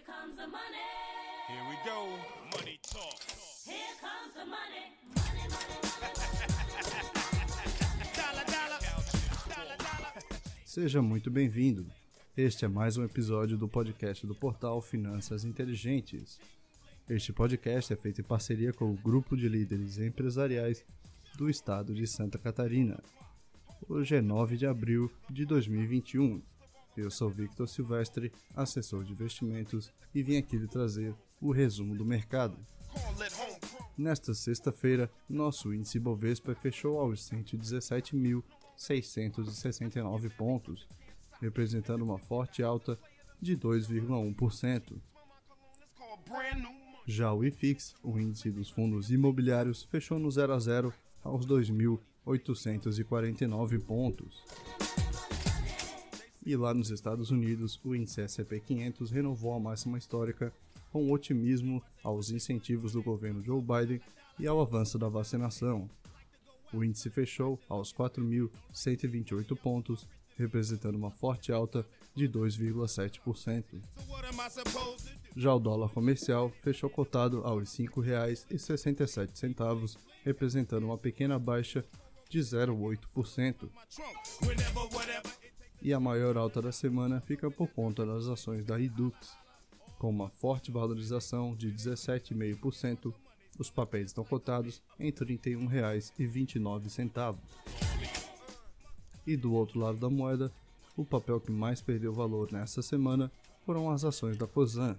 Here comes the money. Here we go. Money talk. Here comes the money. Money, money, money. Dollar, dollar. Dollar, dollar. Seja muito bem-vindo. Este é mais um episódio do podcast do portal Finanças Inteligentes. Este podcast é feito em parceria com o grupo de líderes empresariais do estado de Santa Catarina. Hoje é 9 de abril de 2021. Eu sou Victor Silvestre, assessor de investimentos, e vim aqui lhe trazer o resumo do mercado. Nesta sexta-feira, nosso índice Bovespa fechou aos 117.669 pontos, representando uma forte alta de 2,1%. Call brand new money. Já o IFIX, o índice dos fundos imobiliários, fechou no 0 a 0 aos 2.849 pontos. E lá nos Estados Unidos, o índice S&P 500 renovou a máxima histórica com otimismo aos incentivos do governo Joe Biden e ao avanço da vacinação. O índice fechou aos 4.128 pontos, representando uma forte alta de 2,7%. So what am I supposed to do? Já o dólar comercial fechou cotado aos R$ 5,67, representando uma pequena baixa de 0,8%. E a maior alta da semana fica por conta das ações da Redux. Com uma forte valorização de 17,5%, os papéis estão cotados em R$ 31,29. E do outro lado da moeda, o papel que mais perdeu valor nessa semana foram as ações da Cosan.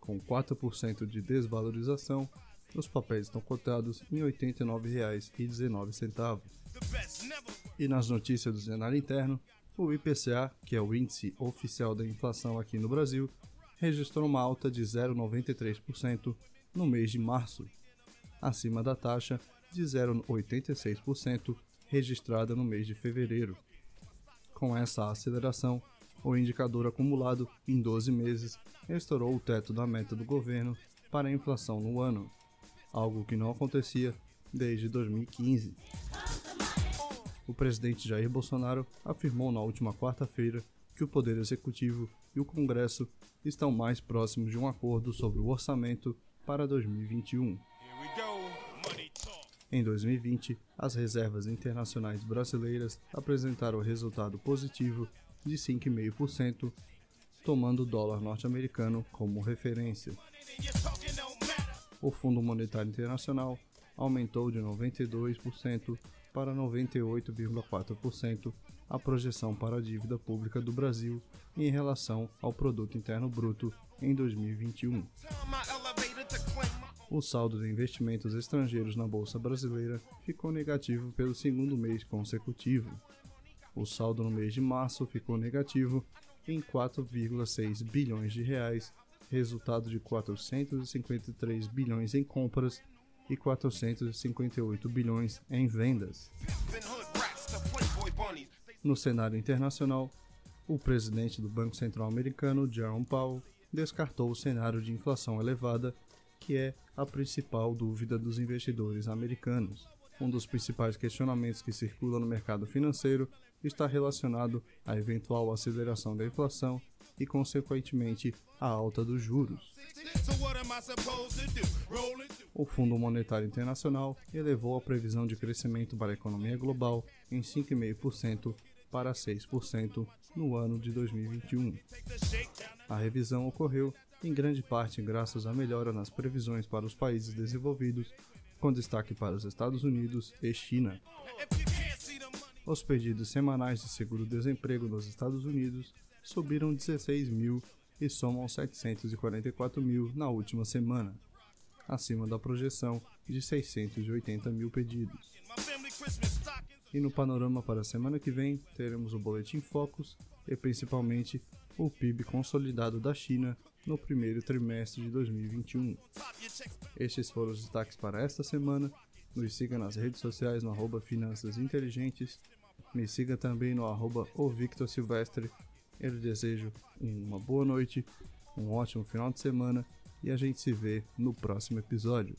Com 4% de desvalorização, os papéis estão cotados em R$ 89,19. The best never. E nas notícias do cenário interno, o IPCA, que é o índice oficial da inflação aqui no Brasil, registrou uma alta de 0,93% no mês de março, acima da taxa de 0,86% registrada no mês de fevereiro. Com essa aceleração, o indicador acumulado em 12 meses estourou o teto da meta do governo para a inflação no ano, algo que não acontecia desde 2015. O presidente Jair Bolsonaro afirmou na última quarta-feira que o Poder Executivo e o Congresso estão mais próximos de um acordo sobre o orçamento para 2021. Here we go. Money talk. Em 2020, as reservas internacionais brasileiras apresentaram resultado positivo de 5,5%, tomando o dólar norte-americano como referência. O Fundo Monetário Internacional aumentou de 92% para 98,4% a projeção para a dívida pública do Brasil em relação ao produto interno bruto em 2021. Time I elevated to claim my O saldo de investimentos estrangeiros na bolsa brasileira ficou negativo pelo segundo mês consecutivo. O saldo no mês de março ficou negativo em 4,6 bilhões de reais, resultado de 453 bilhões em compras e 458 bilhões em vendas. No cenário internacional, o presidente do Banco Central americano, Jerome Powell, descartou o cenário de inflação elevada, que é a principal dúvida dos investidores americanos. Um dos principais questionamentos que circula no mercado financeiro está relacionado à eventual aceleração da inflação e, consequentemente, à alta dos juros. O Fundo Monetário Internacional elevou a previsão de crescimento para a economia global em 5,5% para 6% no ano de 2021. Take the shake down. A revisão ocorreu em grande parte graças à melhora nas previsões para os países desenvolvidos, com destaque para os Estados Unidos e China. Os pedidos semanais de seguro-desemprego nos Estados Unidos subiram 16 mil e somam 744 mil na última semana, acima da projeção de 680 mil pedidos. E no panorama para a semana que vem, teremos o Boletim Focus e principalmente o PIB consolidado da China no primeiro trimestre de 2021. Top your checks. Estes foram os destaques para esta semana. Nos siga nas redes sociais no arroba Finanças Inteligentes. Me siga também no arroba o Victor Silvestre. Eu desejo uma boa noite, um ótimo final de semana e a gente se vê no próximo episódio.